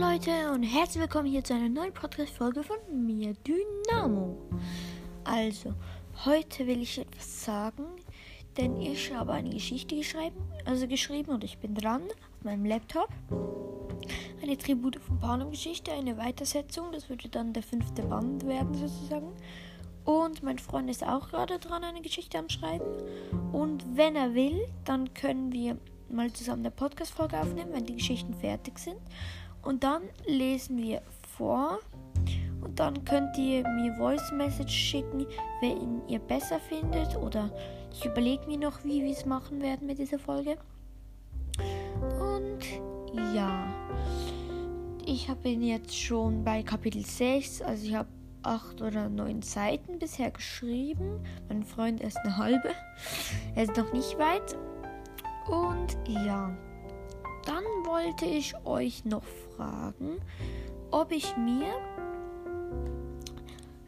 Leute und herzlich willkommen hier zu einer neuen Podcast-Folge von mir, Dynamo. Also, heute will ich etwas sagen, denn ich habe eine Geschichte geschrieben, also geschrieben und ich bin dran auf meinem Laptop. Eine Tribute von Panem-Geschichte, eine Weitersetzung, das würde dann der fünfte Band werden sozusagen. Und mein Freund ist auch gerade dran, eine Geschichte am Schreiben. Und wenn er will, dann können wir mal zusammen eine Podcast-Folge aufnehmen, wenn die Geschichten fertig sind. Und dann lesen wir vor. Und dann könnt ihr mir Voice Message schicken, wenn ihr besser findet. Oder ich überlege mir noch, wie wir es machen werden mit dieser Folge. Und ja, ich habe ihn jetzt schon bei Kapitel 6. Also ich habe acht oder neun Seiten bisher geschrieben. Mein Freund ist eine halbe. Er ist noch nicht weit. Und ja, dann wollte ich euch noch fragen, ob ich mir,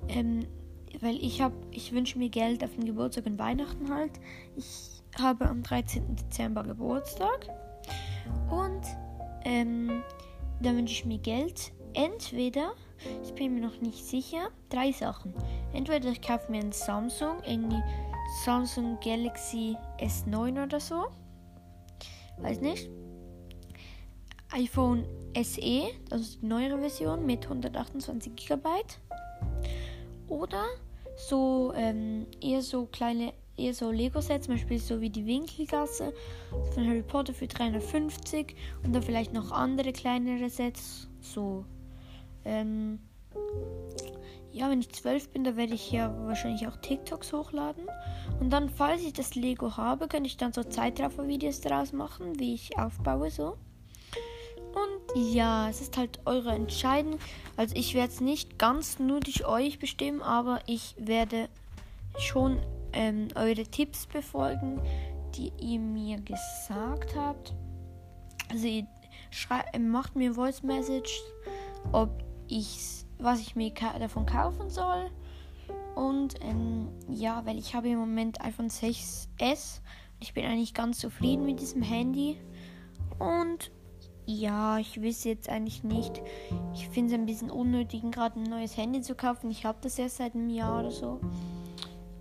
ähm, weil ich habe, ich wünsche mir Geld auf den Geburtstag und Weihnachten halt. Ich habe am 13. Dezember Geburtstag und ähm, da wünsche ich mir Geld. Entweder, ich bin mir noch nicht sicher, drei Sachen. Entweder ich kaufe mir ein Samsung, irgendwie Samsung Galaxy S9 oder so. Weiß nicht iPhone SE, das ist die neuere Version mit 128 GB. Oder so ähm, eher so kleine, eher so Lego-Sets, zum Beispiel so wie die Winkelgasse von Harry Potter für 350 und dann vielleicht noch andere kleinere Sets, so ähm, ja, wenn ich 12 bin, da werde ich ja wahrscheinlich auch TikToks hochladen. Und dann, falls ich das Lego habe, könnte ich dann so Zeitraffer-Videos daraus machen, wie ich aufbaue so. Und ja, es ist halt eure Entscheidung. Also ich werde es nicht ganz nur durch euch bestimmen, aber ich werde schon ähm, eure Tipps befolgen, die ihr mir gesagt habt. Also ihr macht mir Voice Message, ob ich was ich mir davon kaufen soll. Und ähm, ja, weil ich habe im Moment iPhone 6s. Ich bin eigentlich ganz zufrieden mit diesem Handy. Und ja, ich weiß jetzt eigentlich nicht. Ich finde es ein bisschen unnötig, gerade ein neues Handy zu kaufen. Ich habe das erst seit einem Jahr oder so.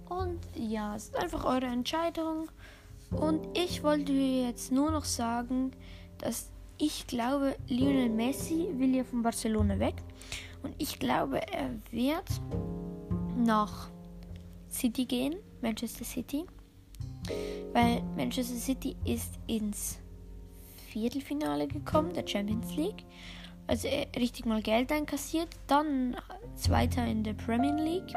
Und ja, es ist einfach eure Entscheidung. Und ich wollte jetzt nur noch sagen, dass ich glaube, Lionel Messi will ja von Barcelona weg. Und ich glaube, er wird nach City gehen, Manchester City. Weil Manchester City ist ins Viertelfinale gekommen, der Champions League. Also richtig mal Geld einkassiert. Dann Zweiter in der Premier League.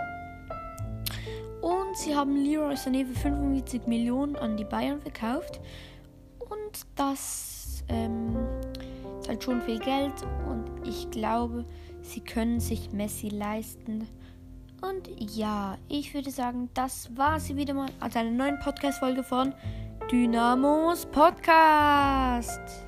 Und sie haben Leroy Sané für 45 Millionen an die Bayern verkauft. Und das ähm, ist halt schon viel Geld. Und ich glaube, sie können sich Messi leisten. Und ja, ich würde sagen, das war sie wieder mal als eine neue Podcast-Folge von Dynamos Podcast.